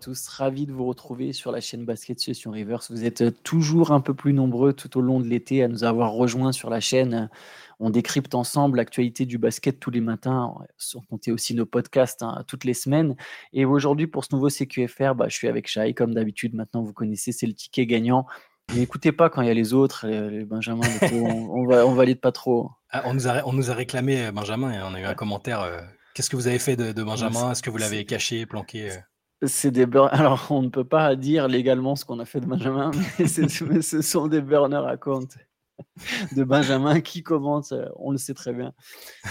tous, ravi de vous retrouver sur la chaîne Basket Situation Reverse. Vous êtes toujours un peu plus nombreux tout au long de l'été à nous avoir rejoints sur la chaîne. On décrypte ensemble l'actualité du basket tous les matins, sans compter aussi nos podcasts hein, toutes les semaines. Et aujourd'hui, pour ce nouveau CQFR, bah, je suis avec Shai, comme d'habitude. Maintenant, vous connaissez, c'est le ticket gagnant. N'écoutez pas quand il y a les autres, les, Benjamin, on, on, valide pas trop. Ah, on, nous a, on nous a réclamé euh, Benjamin et on a eu un commentaire. Euh, qu'est-ce que vous avez fait de, Benjamin? Est-ce que vous l'avez caché, planqué euh? C'est des Alors, on ne peut pas dire légalement ce qu'on a fait de Benjamin, mais, ce sont des burner accounts de Benjamin qui commence, on le sait très bien.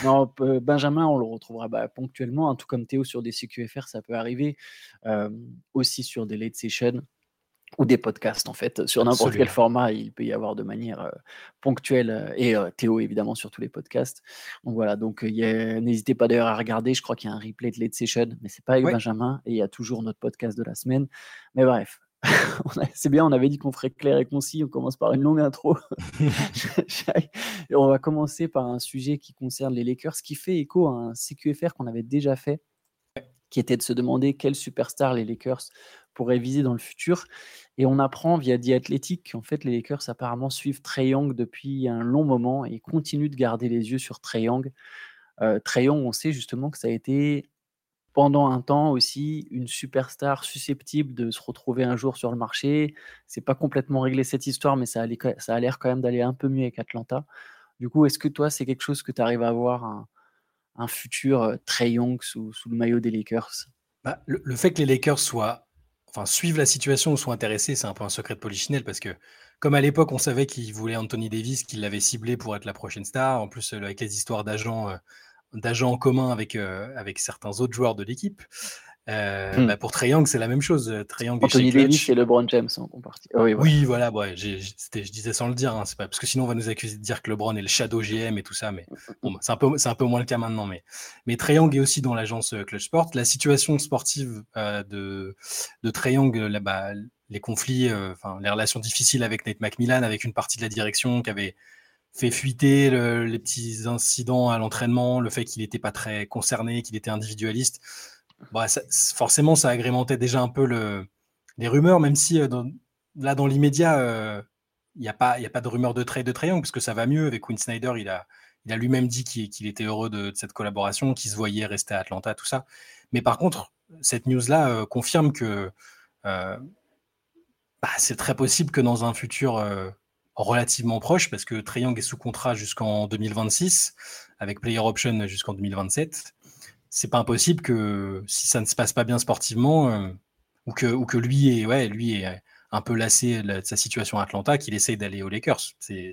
Non, Benjamin, on le retrouvera bah, ponctuellement, hein, tout comme Théo sur des CQFR, ça peut arriver. aussi sur des late sessions ou des podcasts en fait, sur n'importe quel format, il peut y avoir de manière euh, ponctuelle, euh, et euh, Théo évidemment sur tous les podcasts. Donc voilà, donc n'hésitez pas d'ailleurs à regarder, je crois qu'il y a un replay de Late Session, mais c'est pas avec Benjamin, et il y a toujours notre podcast de la semaine. Mais bref, c'est bien, on avait dit qu'on ferait clair et concis, on commence par une longue intro. et on va commencer par un sujet qui concerne les Lakers, qui fait écho à un CQFR qu'on avait déjà fait, qui était de se demander quel superstar les Lakers pourraient viser dans le futur. Et on apprend via The qu'en fait, les Lakers apparemment suivent Trey Young depuis un long moment et continuent de garder les yeux sur Trey Young. Euh, Trey Young, on sait justement que ça a été pendant un temps aussi une superstar susceptible de se retrouver un jour sur le marché. C'est pas complètement réglé cette histoire, mais ça, a l'air quand même d'aller un peu mieux avec Atlanta. Du coup, est-ce que toi, c'est quelque chose que tu arrives à voir un, futur euh, Trey Young sous, le maillot des Lakers? Bah, le, le, fait que les Lakers soient enfin, suivent la situation ou sont intéressés, c'est un peu un secret de Polichinelle parce que, comme à l'époque, on savait qu'il voulait Anthony Davis, qu'il l'avait ciblé pour être la prochaine star. En plus, avec les histoires d'agents, euh, en commun avec, euh, avec certains autres joueurs de l'équipe. Euh, hmm. bah, pour Trae c'est la même chose. Trae Anthony Davis et LeBron James en compartie. oui, oui, voilà. Ouais, je disais sans le dire. Hein, pas parce que sinon on va nous accuser de dire que LeBron est le shadow GM et tout ça. Mais bon, bah, c'est un peu, un peu moins le cas maintenant. Mais, mais est aussi dans l'agence euh, Clutch Sport. La situation sportive euh, de de bah, les conflits, enfin les relations difficiles avec Nate McMillan, avec une partie de la direction qui avait fait fuiter les petits incidents à l'entraînement, le fait qu'il n'était pas très concerné, qu'il était individualiste bah, forcément, ça agrémentait déjà un peu le, les rumeurs, même si euh, là, dans l'immédiat, euh, il n'y a, pas, de rumeur de trade de Triangle, parce que ça va mieux. Avec Quinn Snyder, il a, il a lui-même dit qu'il était heureux de, cette collaboration, qu'il se voyait rester à Atlanta, tout ça. Mais par contre, cette news-là euh, confirme que bah, c'est très possible que dans un futur relativement proche, parce que Triangle est sous contrat jusqu'en 2026, avec player option jusqu'en 2027 c'est pas impossible que si ça ne se passe pas bien sportivement, euh, ou, que, ou que lui est, ouais, lui est un peu lassé de sa situation à Atlanta, qu'il essaye d'aller aux Lakers. C'est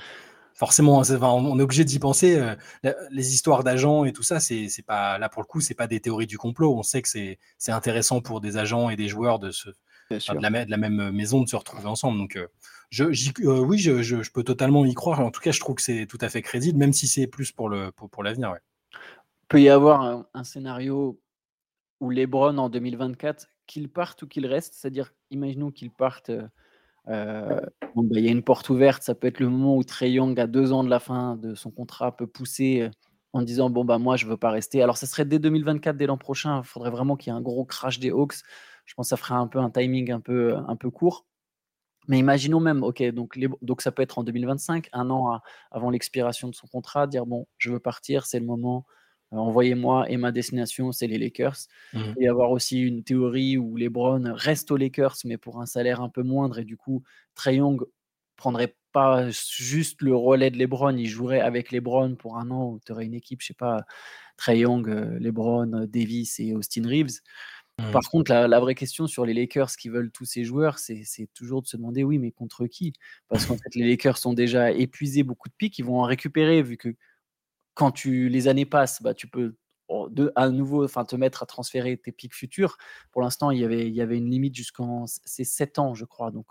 forcément, on est obligé d'y penser. Euh, les histoires d'agents et tout ça, c'est pas là pour le coup, c'est pas des théories du complot. On sait que c'est intéressant pour des agents et des joueurs de se de la, de la, même maison de se retrouver ensemble. Donc, euh, je, oui, je, je, peux totalement y croire. En tout cas, je trouve que c'est tout à fait crédible, même si c'est plus pour le pour, pour l'avenir. Ouais peut y avoir un, scénario où LeBron en 2024, qu'il parte ou qu'il reste, c'est-à-dire, imaginons qu'il parte. Euh, euh, bah, il y a une porte ouverte, ça peut être le moment où Trey Young, à deux ans de la fin de son contrat, peut pousser euh, en disant Bon, bah, moi, je veux pas rester. Alors, ça serait dès 2024, dès l'an prochain. Il faudrait vraiment qu'il y ait un gros crash des Hawks. Je pense que ça ferait un peu un timing un peu, un peu court. Mais imaginons même, ok, donc, donc ça peut être en 2025, un an avant l'expiration de son contrat, dire bon, je veux partir, c'est le moment, envoyez-moi et ma destination, c'est les Lakers. Mmh. Il peut y avoir aussi une théorie où LeBron reste aux Lakers, mais pour un salaire un peu moindre, et du coup, Trey Young prendrait pas juste le relais de LeBron, il jouerait avec LeBron pour un an où tu aurais une équipe, je sais pas, Trey Young, euh, LeBron, Davis et Austin Reeves. Mmh. Par contre, la, vraie question sur les Lakers qui veulent tous ces joueurs, c'est toujours de se demander oui, mais contre qui? Parce qu'en fait, les Lakers ont déjà épuisé beaucoup de pics, ils vont en récupérer vu que quand tu, les années passent, bah, tu peux de, à nouveau enfin, te mettre à transférer tes pics futurs. Pour l'instant, il y avait, il y avait une limite jusqu'en c'est 7 ans, je crois. Donc,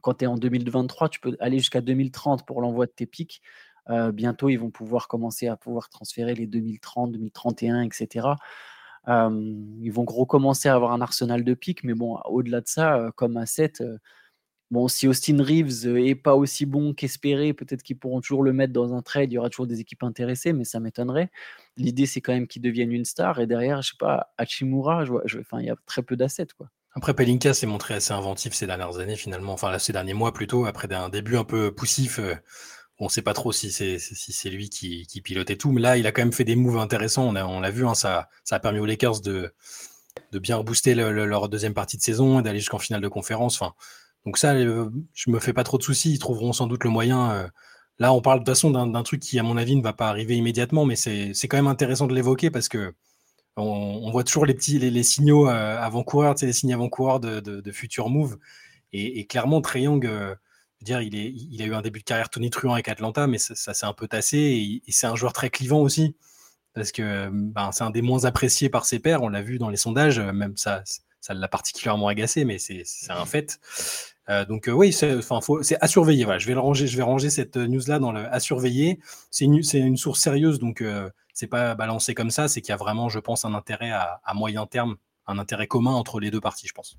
quand tu es en 2023, tu peux aller jusqu'à 2030 pour l'envoi de tes pics. Euh, bientôt, ils vont pouvoir commencer à pouvoir transférer les 2030, 2031, etc. ils vont recommencer à avoir un arsenal de pics, mais bon, au-delà de ça, euh, comme asset, 7 Bon, si Austin Reeves est pas aussi bon qu'espéré, peut-être qu'ils pourront toujours le mettre dans un trade. Il y aura toujours des équipes intéressées, mais ça m'étonnerait. L'idée, c'est quand même qu'il devienne une star. Et derrière, je sais pas, Hachimura, je vois, il y a très peu d'assets, quoi. Après, Pelinka s'est montré assez inventif ces dernières années, finalement. Enfin, ces derniers mois plutôt, après un début un peu poussif. Euh, on ne sait pas trop si c'est lui qui, pilotait tout, mais là, il a quand même fait des moves intéressants. On l'a vu, hein, ça, a permis aux Lakers de, de bien rebooster leur deuxième partie de saison et d'aller jusqu'en finale de conférence. Enfin, donc ça, euh, je me fais pas trop de soucis. Ils trouveront sans doute le moyen. Euh, là, on parle de toute façon d'un truc qui, à mon avis, ne va pas arriver immédiatement, mais c'est quand même intéressant de l'évoquer parce que on, voit toujours les signaux euh, avant-coureurs, les signes avant-coureurs de, futurs moves. Et, clairement, Trey Young, euh, dire, il a eu un début de carrière tonitruant avec Atlanta, mais ça, s'est un peu tassé. Et, c'est un joueur très clivant aussi, parce que ben, c'est un des moins appréciés par ses pairs. On l'a vu dans les sondages, même ça, ça l'a particulièrement agacé, mais c'est un fait. Euh, donc oui, c'est à surveiller. Voilà, je vais ranger, je vais ranger cette news là dans à surveiller. C'est une, source sérieuse, donc c'est pas balancé comme ça, c'est qu'il y a vraiment, je pense, un intérêt à, moyen terme, un intérêt commun entre les deux parties, je pense.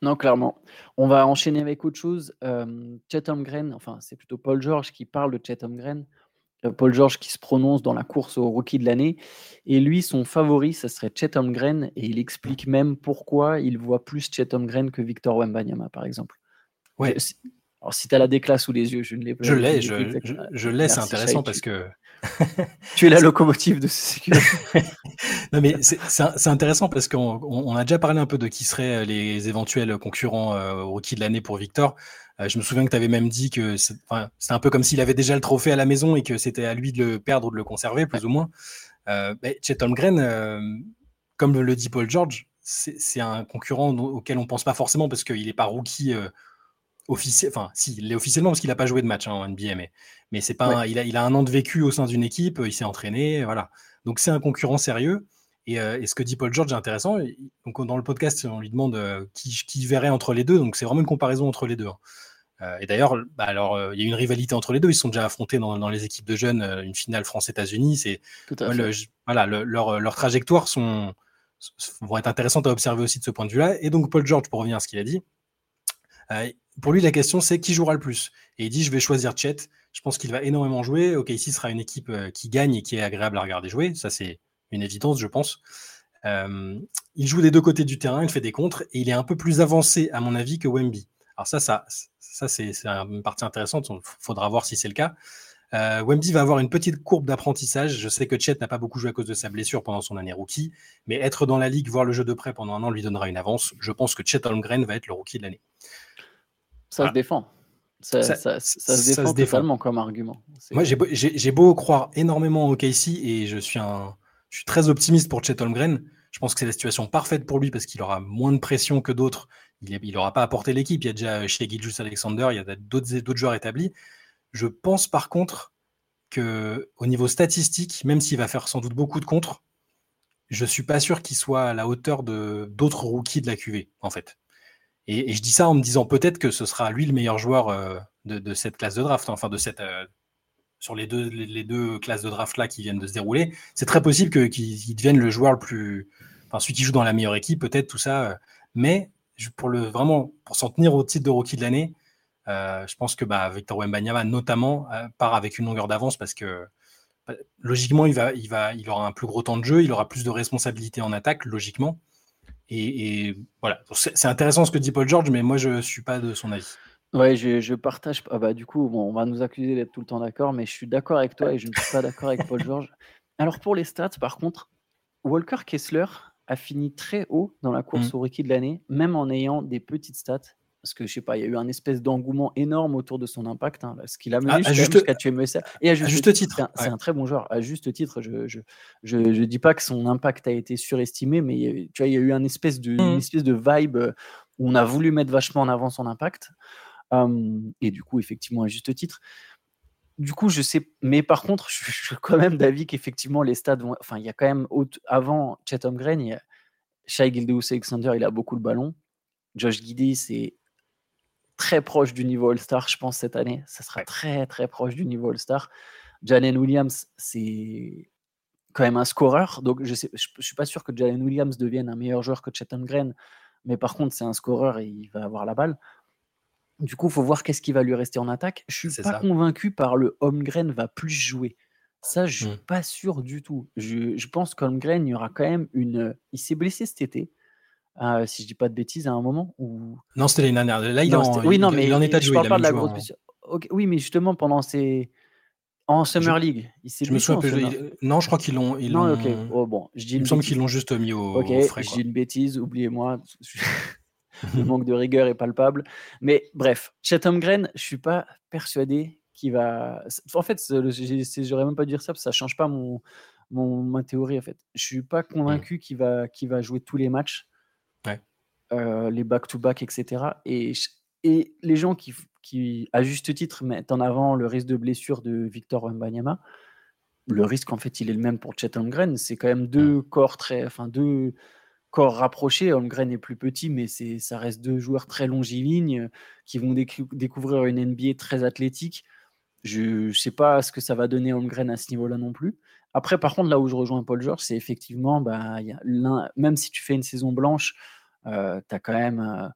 Non, clairement. On va enchaîner avec autre chose. Euh, Chatham Green, enfin, c'est plutôt Paul George qui parle de Chatham Green. Euh, Paul George qui se prononce dans la course au rookie de l'année. Et lui, son favori, ça serait Chatham Green. Et il explique même pourquoi il voit plus Chatham Green que Victor Wembanyama, par exemple. Ouais. Alors, si tu as la déclasse sous les yeux, je ne l'ai pas. Je l'ai, je, je, je l'ai, c'est intéressant parce que tu es la locomotive de ce non, mais c'est intéressant parce qu'on a déjà parlé un peu de qui seraient euh, les éventuels concurrents euh, au rookie de l'année pour Victor. Euh, je me souviens que tu avais même dit que c'est un peu comme s'il avait déjà le trophée à la maison et que c'était à lui de le perdre ou de le conserver, plus ou moins. Euh, Chet Holmgren, comme le dit Paul George, c'est un concurrent auquel on pense pas forcément parce qu'il n'est pas rookie officiel, enfin, si, il l'est officiellement parce qu'il n'a pas joué de match hein, en NBA, mais, mais c'est pas il, a, il a un an de vécu au sein d'une équipe, il s'est entraîné, voilà. Donc c'est un concurrent sérieux. Et, euh, et, ce que dit Paul George est intéressant. Donc dans le podcast, on lui demande euh, qui, qui, verrait entre les deux. Donc c'est vraiment une comparaison entre les deux. Hein. Euh, et d'ailleurs, bah, alors il y a une rivalité entre les deux. Ils sont déjà affrontés dans, dans les équipes de jeunes, une finale France-États-Unis. C'est voilà, leur, leur trajectoire sont, vont être intéressantes à observer aussi de ce point de vue-là. Et donc Paul George, pour revenir à ce qu'il a dit, pour lui, la question, c'est qui jouera le plus? Et il dit, je vais choisir Chet. Je pense qu'il va énormément jouer. OK, ici sera une équipe qui gagne et qui est agréable à regarder jouer. Ça, c'est une évidence, je pense. Euh, il joue des deux côtés du terrain, il fait des contres et il est un peu plus avancé, à mon avis, que Wemby. Alors ça, ça, ça c'est une partie intéressante. Il faudra voir si c'est le cas. Euh, Wemby va avoir une petite courbe d'apprentissage. Je sais que Chet n'a pas beaucoup joué à cause de sa blessure pendant son année rookie, mais être dans la ligue, voir le jeu de près pendant un an lui donnera une avance. Je pense que Chet Holmgren va être le rookie de l'année. Ça se défend. Ça, se défend totalement comme argument. Moi, j'ai beau, croire énormément au Casey et je suis, un, je suis très optimiste pour Chet Holmgren. Je pense que c'est la situation parfaite pour lui parce qu'il aura moins de pression que d'autres. Il n'aura pas apporté l'équipe. Il y a déjà chez Gilgis Alexander, il y a d'autres joueurs établis. Je pense par contre que au niveau statistique, même s'il va faire sans doute beaucoup de contres, je suis pas sûr qu'il soit à la hauteur d'autres rookies de la QV en fait. Et, je dis ça en me disant peut-être que ce sera lui le meilleur joueur euh, de, cette classe de draft, enfin de cette euh, sur les deux, classes de draft là qui viennent de se dérouler. C'est très possible qu'il devienne le joueur le plus, enfin celui qui joue dans la meilleure équipe, peut-être tout ça. Euh. mais pour le vraiment pour s'en tenir au titre de rookie de l'année, je pense que bah, Victor Wembanyama notamment part avec une longueur d'avance parce que bah, logiquement il va, il va, il aura un plus gros temps de jeu, il aura plus de responsabilités en attaque logiquement. Et, voilà, c'est intéressant ce que dit Paul George, mais moi je ne suis pas de son avis. Ouais, je, partage. Ah bah, du coup, on va nous accuser d'être tout le temps d'accord, mais je suis d'accord avec toi et je ne suis pas d'accord avec Paul George. Alors pour les stats, par contre, Walker Kessler a fini très haut dans la course mmh. au rookie de l'année, même en ayant des petites stats parce que je sais pas, il y a eu un espèce d'engouement énorme autour de son impact, hein, ce qu'il a mené jusqu'à tuer Messer. Et à juste, titre, c'est un, très bon joueur. À juste titre, je je, je, dis pas que son impact a été surestimé, mais tu vois, il y a eu un espèce de, une mmh. espèce de vibe euh, où on a voulu mettre vachement en avant son impact. Et du coup, effectivement, à juste titre. Du coup, je sais, mais par contre, je, suis quand même d'avis qu'effectivement, les stades vont. Enfin, il y a quand même, avant Chatham Green, il y a Shai Gildeus Alexander, il a beaucoup le ballon. Josh Giddy, c'est très proche du niveau All-Star, je pense, cette année. Ça sera très, très proche du niveau All-Star. Jalen Williams, c'est quand même un scoreur. Donc, je ne je, suis pas sûr que Jalen Williams devienne un meilleur joueur que Chatham Green. Mais par contre, c'est un scoreur et il va avoir la balle. Du coup, il faut voir qu'est-ce qui va lui rester en attaque. Je suis pas convaincu par le Holmgren va plus jouer. Ça, je suis mmh. pas sûr du tout. Je, je pense qu'Holmgren, il y aura quand même une. Il s'est blessé cet été. euh, si je dis pas de bêtises, à un moment où... Non, c'était l'année dernière. Là, il, en, oui, non, il, mais en état de jouer. Je parle pas de la grosse blessure. Oui, mais justement, pendant ces. En Summer League, il s'est je me souviens Non, je crois qu'ils l'ont. Ils non, ok. Oh, bon, je dis il me semble qu'ils l'ont juste mis au, Ok, frais. Je dis une bêtise, oubliez-moi. Le manque de rigueur est palpable. Mais bref, Chatham Green, je suis pas persuadé qu'il va. En fait, j'aurais même pas dû dire ça parce que ça change pas mon, mon, ma théorie. En fait, je suis pas mmh. convaincu qu'il va, qu'il va jouer tous les matchs. Euh, les back-to-back, etc. Et, et les gens qui, qui, à juste titre, mettent en avant le risque de blessure de Victor Wembanyama, le risque, en fait, il est le même pour Chet Holmgren. C'est quand même deux mmh. corps très, enfin, deux corps rapprochés. Holmgren est plus petit, mais c'est, ça reste deux joueurs très longilignes qui vont découvrir une NBA très athlétique. Je ne sais pas ce que ça va donner Holmgren à ce niveau-là non plus. Après, par contre, là où je rejoins Paul George, c'est effectivement, bah, y a même si tu fais une saison blanche, euh, tu as quand même. Euh,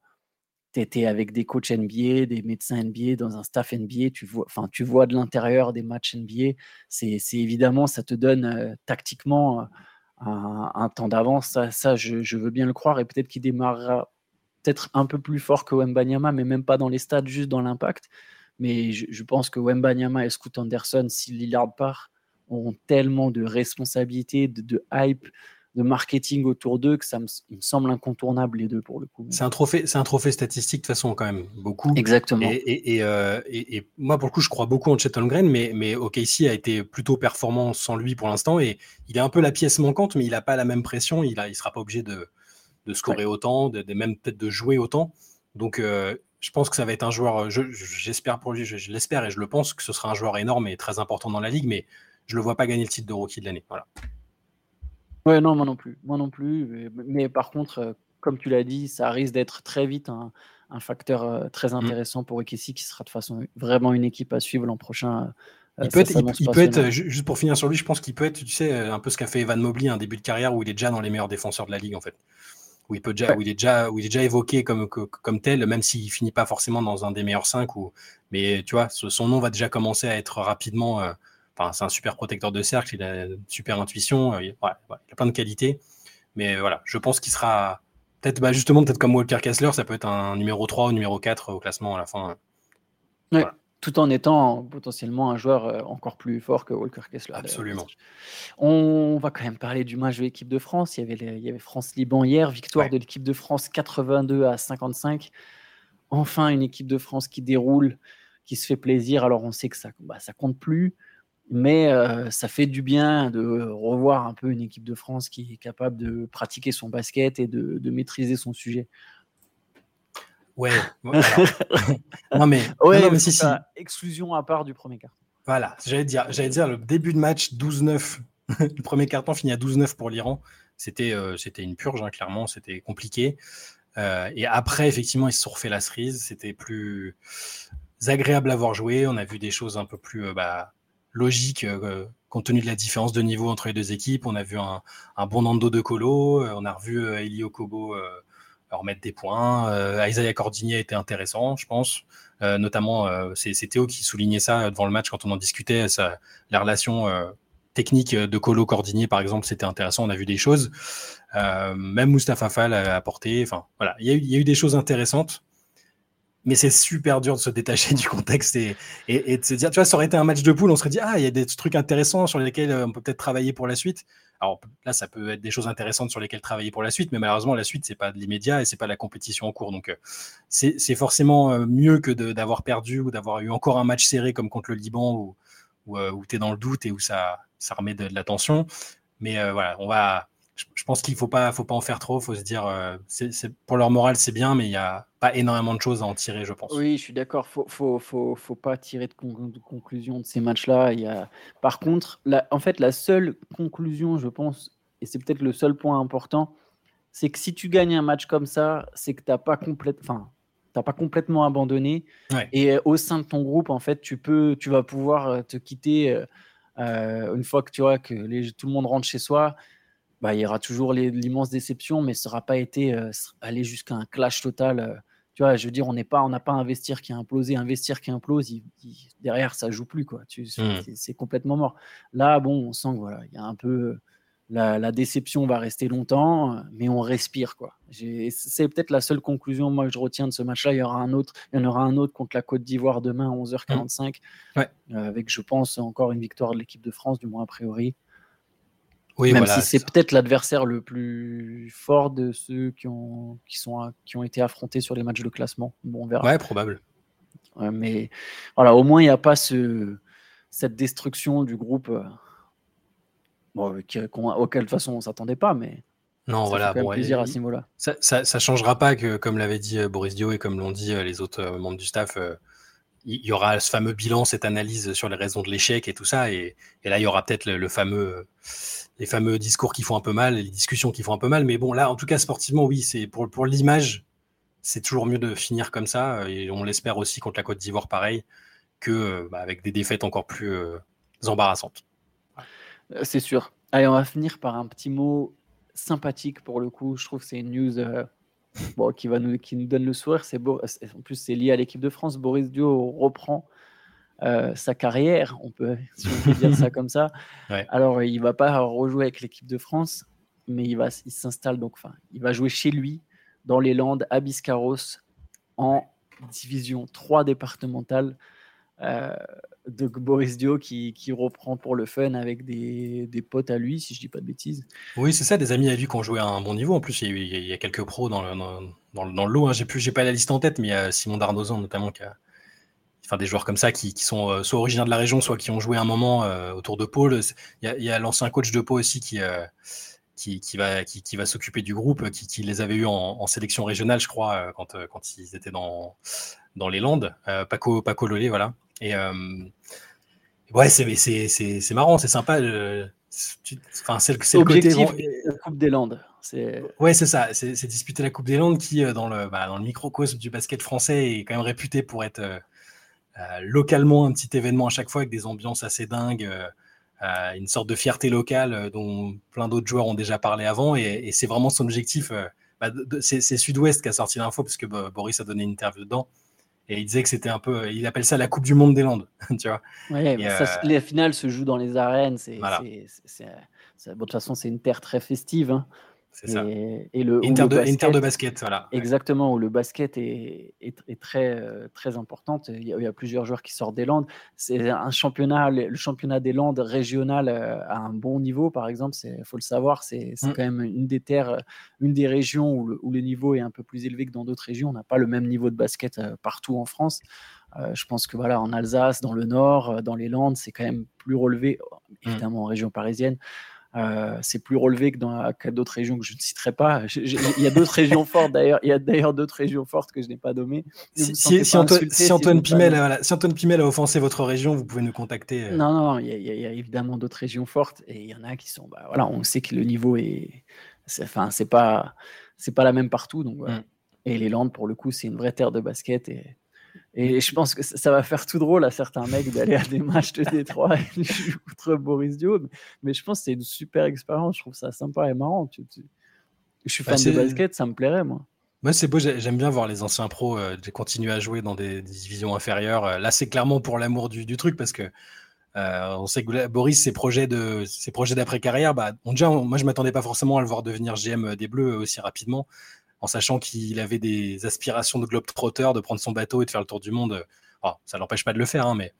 avec des coachs NBA, des médecins NBA, dans un staff NBA, tu vois, tu vois de l'intérieur des matchs NBA. C'est évidemment, ça te donne euh, tactiquement un, temps d'avance. Ça, je, veux bien le croire. Et peut-être qu'il démarrera peut-être un peu plus fort que Wembanyama, mais même pas dans les stades, juste dans l'impact. Mais je, pense que Wembanyama et Scoot Anderson, si Lillard part, ont tellement de responsabilités, de hype, de marketing autour d'eux que ça me, semble incontournable les deux pour le coup. C'est un trophée, c'est un trophée statistique de toute façon quand même beaucoup. Exactement. Et, euh, moi pour le coup je crois beaucoup en Chet Holmgren, mais mais OKC a été plutôt performant sans lui pour l'instant et il est un peu la pièce manquante, mais il n'a pas la même pression, il a, il sera pas obligé de, de scorer autant, de, même peut-être de jouer autant. Donc euh, je pense que ça va être un joueur, j'espère pour lui, je, l'espère et je le pense que ce sera un joueur énorme et très important dans la ligue, mais je le vois pas gagner le titre de rookie de l'année. Voilà. Ouais, non, moi non plus. Moi non plus. Mais, par contre, euh, comme tu l'as dit, ça risque d'être très vite un, facteur euh, très mmh. intéressant pour Ekessi, qui sera de façon vraiment une équipe à suivre l'an prochain. Euh, il peut être, il, peut être juste pour finir sur lui, je pense qu'il peut être, tu sais, un peu ce qu'a fait Evan Mobley, un début de carrière où il est déjà dans les meilleurs défenseurs de la ligue, en fait. Où il, peut déjà, où il, est, déjà, où il est déjà évoqué comme, comme tel, même s'il finit pas forcément dans un des meilleurs cinq. Ou, mais tu vois, son nom va déjà commencer à être rapidement c'est un super protecteur de cercle, il a une super intuition, euh, il, a plein de qualités. Mais voilà, je pense qu'il sera peut-être bah, justement peut-être comme Walker Kessler, ça peut être un numéro 3 ou numéro 4 au classement à la fin. Tout en étant potentiellement un joueur euh, encore plus fort que Walker Kessler. Absolument. On va quand même parler du match de l'équipe de France. Il y avait, il y avait France-Liban hier, victoire de l'équipe de France 82 à 55. Enfin, une équipe de France qui déroule, qui se fait plaisir. Alors, on sait que ça, bah, ça compte plus. Mais ça fait du bien de revoir un peu une équipe de France qui est capable de pratiquer son basket et de, maîtriser son sujet. Ouais. non mais, ouais, mais si, si. exclusion à part du premier quart. Voilà, j'allais dire, j'allais dire le début de match 12-9. le premier carton finit à 12-9 pour l'Iran. C'était, c'était une purge, hein, clairement. C'était compliqué. et après, effectivement, ils se sont refait la cerise. C'était plus agréable à voir jouer. On a vu des choses un peu plus bah, logique euh, compte tenu de la différence de niveau entre les deux équipes. On a vu un, bon Nando de Colo, euh, on a revu euh, Elio Kobo remettre des points. Isaiah Cordini a été intéressant, je pense. notamment, c'est Théo qui soulignait ça devant le match quand on en discutait. la relation technique de Colo Cordinier, par exemple, c'était intéressant. On a vu des choses. même Mustapha Fall a apporté. Enfin, voilà, il y, a eu, des choses intéressantes mais c'est super dur de se détacher du contexte et, de se dire, tu vois, ça aurait été un match de poule, on serait dit, ah, il y a des trucs intéressants sur lesquels euh, on peut peut-être travailler pour la suite. Alors là, ça peut être des choses intéressantes sur lesquelles travailler pour la suite, mais malheureusement, la suite, c'est pas de l'immédiat et c'est pas la compétition en cours. Donc, euh, c'est forcément euh, mieux que d'avoir perdu ou d'avoir eu encore un match serré comme contre le Liban où, où, tu es dans le doute et où ça, ça remet de, de la tension. Mais voilà, on va, je pense qu'il ne faut pas, faut pas en faire trop. Faut se dire, euh, c'est, pour leur morale, c'est bien, mais il n'y a pas énormément de choses à en tirer, je pense. Oui, je suis d'accord. Il faut, faut, faut, pas tirer de, conclusion de ces matchs-là. Il y a... Par contre, la, en fait, la seule conclusion, je pense, et c'est peut-être le seul point important, c'est que si tu gagnes un match comme ça, c'est que tu n'as pas, complète... enfin, pas complètement abandonné. Et au sein de ton groupe, en fait, tu, peux, tu vas pouvoir euh, te quitter euh, une fois que tu vois que les, tout le monde rentre chez soi bah, il y aura toujours l'immense déception, mais ça n'aura pas été euh, aller jusqu'à un clash total. Euh. tu vois, je veux dire, on n'est pas, on n'a pas un vestiaire qui a implosé, un vestiaire qui implose, derrière ça joue plus quoi. Mmh. C'est complètement mort. Là, bon, on sent que voilà, il y a un peu, la, déception va rester longtemps, mais on respire. quoi. C'est peut-être la seule conclusion moi, que je retiens de ce match-là. Il y, aura un autre, il y en aura un autre contre la Côte d'Ivoire demain à 11h45, mmh. euh, avec, je pense, encore une victoire de l'équipe de France, du moins a priori. Oui, Même si c'est peut-être l'adversaire le plus fort de ceux qui ont, qui, sont, qui ont été affrontés sur les matchs de classement. Bon, on verra. Ouais, probable. mais voilà, au moins, il n'y a pas ce, cette destruction du groupe. Euh, Bon, auquel de toute façon on s'attendait pas, mais non, ça voilà, fait bon, plaisir à ce niveau-là. Ça, ça, changera pas que, comme l'avait dit euh, Boris Dio et comme l'ont dit euh, les autres membres du staff, il y, aura ce fameux bilan, cette analyse sur les raisons de l'échec et tout ça, et, là il y aura peut-être les fameux discours qui font un peu mal, les discussions qui font un peu mal, mais bon là, en tout cas sportivement, oui, c'est pour, l'image, c'est toujours mieux de finir comme ça, et on l'espère aussi contre la Côte d'Ivoire, pareil, que bah, avec des défaites encore plus embarrassantes. Euh, c'est sûr. Allez, on va finir par un petit mot sympathique pour le coup. Je trouve que c'est une news euh, bon, qui, va nous, qui nous donne le sourire. C'est beau. En plus, c'est lié à l'équipe de France. Boris Dio reprend euh, sa carrière, on peut, si on peut dire ça comme ça. Alors, il va pas rejouer avec l'équipe de France, mais il, va, il s'installe donc, enfin, il va jouer chez lui, dans les Landes, à Biscarros, en division 3 départementale. Euh, de Boris Dio qui, reprend pour le fun avec des, potes à lui, si je dis pas de bêtises. Oui, c'est ça, des amis à lui qui ont joué à un bon niveau. En plus, il y a, quelques pros dans le, lot. Hein. J'ai pas la liste en tête, mais il y a Simon Darnozan notamment qui a, enfin des joueurs comme ça qui, sont euh, soit originaires de la région, soit qui ont joué un moment euh, autour de Paul. Il y a, l'ancien coach de Pau aussi qui, euh, va, s'occuper du groupe, qui, les avait eu en, sélection régionale, je crois, quand, ils étaient dans, les Landes. Paco, Paco Lolé, voilà. Et euh, ouais, c'est marrant, c'est sympa. Enfin, c'est le, côté. la Coupe des Landes. Ouais, c'est ça. C'est disputer la Coupe des Landes qui, euh, dans le, bah, dans le microcosme du basket français, est quand même réputé pour être euh, localement un petit événement à chaque fois avec des ambiances assez dingues. une sorte de fierté locale dont plein d'autres joueurs ont déjà parlé avant. Et, c'est vraiment son objectif. Bah, c'est Sud-Ouest qui a sorti l'info parce que bah, Boris a donné une interview dedans. Et il disait que c'était un peu, il appelle ça la Coupe du Monde des Landes, tu vois. Ouais, euh, les finales se jouent dans les arènes. C'est, de toute façon, c'est une terre très festive. Hein. C'est ça. Et le, Inter, de, basket, de basket, voilà. Exactement, où le basket est, est, très, euh, très importante. Il y, a, plusieurs joueurs qui sortent des Landes. C'est un championnat, le, championnat des Landes régional euh, à un bon niveau, par exemple, il faut le savoir, c'est mm. quand même une des terres, une des régions où le, où le, niveau est un peu plus élevé que dans d'autres régions. On n'a pas le même niveau de basket euh, partout en France. je pense que voilà, en Alsace, dans le Nord, dans les Landes, c'est quand même plus relevé, mm. évidemment en région parisienne. Euh, c'est plus relevé que dans d'autres régions que je ne citerai pas. il y a d'autres régions fortes d'ailleurs. Il y a d'ailleurs d'autres régions fortes que je n'ai pas nommées. Si, Antoine, Pimel, a offensé votre région, vous pouvez nous contacter. Euh. Non, non, il y, a, évidemment d'autres régions fortes et il y en a qui sont. Bah, voilà, on sait que le niveau est. Enfin, c'est pas, c'est pas la même partout. Donc, mm. Et les Landes, pour le coup, c'est une vraie terre de basket et et je pense que ça va faire tout drôle à certains mecs d'aller à des matchs de Détroit contre Boris Dio. Mais je pense que c'est une super expérience. Je trouve ça sympa et marrant. Je suis bah, fan de basket, ça me plairait, moi. Moi, c'est beau, j'aime bien voir les anciens pros euh, continuer à jouer dans des, divisions inférieures. Euh, là, c'est clairement pour l'amour du, truc parce que euh, on sait que Boris, ses projets de ses projets d'après carrière, bah, déjà, moi, je m'attendais pas forcément à le voir devenir GM des Bleus aussi rapidement en sachant qu'il avait des aspirations de globe-trotter, de prendre son bateau et de faire le tour du monde. Ça ça l'empêche pas de le faire, hein, mais,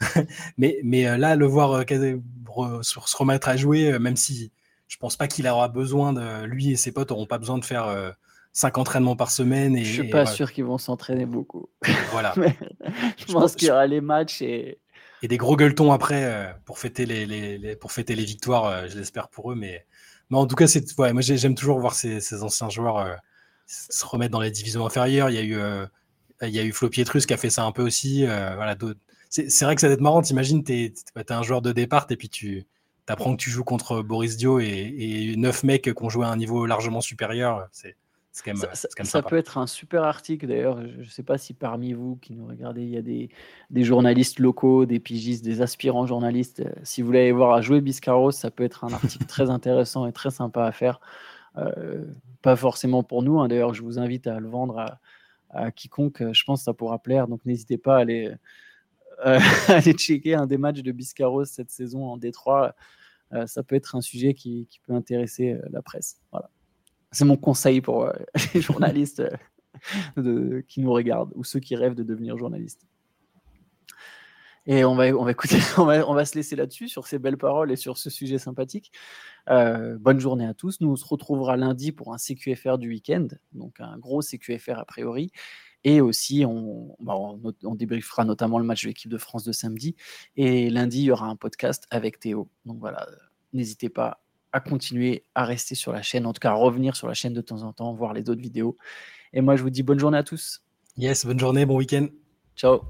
mais, mais euh, là, le voir euh, se remettre à jouer, euh, même si je pense pas qu'il aura besoin de lui et ses potes n'auront pas besoin de faire cinq entraînements par semaine. Et, je suis pas sûr qu'ils vont s'entraîner beaucoup. Voilà. je, pense qu'il y aura les matchs et. Et des gros gueuletons après pour fêter les, pour fêter les victoires, je l'espère pour eux. Mais, mais en tout cas, c'est ouais, moi j'aime toujours voir ces, ces anciens joueurs se remettre dans les divisions inférieures. Il y a eu, euh, il y a eu Flo Pietrus qui a fait ça un peu aussi. Euh, voilà, c'est vrai que ça doit être marrant. T'imagines, t'es es un joueur de départ et puis tu apprends que tu joues contre Boris Dio et, neuf mecs qui ont joué à un niveau largement supérieur. C'est quand même, ça, ça peut être un super article d'ailleurs. Je ne sais pas si parmi vous qui nous regardez, il y a des, des journalistes locaux, des pigistes, des aspirants journalistes. Si vous voulez aller voir à jouer Biscarros, ça peut être un article très intéressant et très sympa à faire. Euh, pas forcément pour nous. Hein. D'ailleurs, je vous invite à le vendre à, quiconque. Je pense que ça pourra plaire. Donc, n'hésitez pas à aller, euh, checker un des matchs de Biscarros cette saison en Détroit. ça peut être un sujet qui, peut intéresser la presse. Voilà. C'est mon conseil pour les journalistes qui nous regardent ou ceux qui rêvent de devenir journalistes. Et on va, on va écouter, on va, on va se laisser là-dessus, sur ces belles paroles et sur ce sujet sympathique. Euh, bonne journée à tous. Nous, on se retrouvera lundi pour un CQFR du week-end, donc un gros CQFR a priori. Et aussi, on, bah, on, débriefera notamment le match de l'équipe de France de samedi. Et lundi, il y aura un podcast avec Théo. Donc voilà, n'hésitez pas à continuer à rester sur la chaîne, en tout cas à revenir sur la chaîne de temps en temps, voir les autres vidéos. Et moi, je vous dis bonne journée à tous. Yes, bonne journée, bon week-end. Ciao.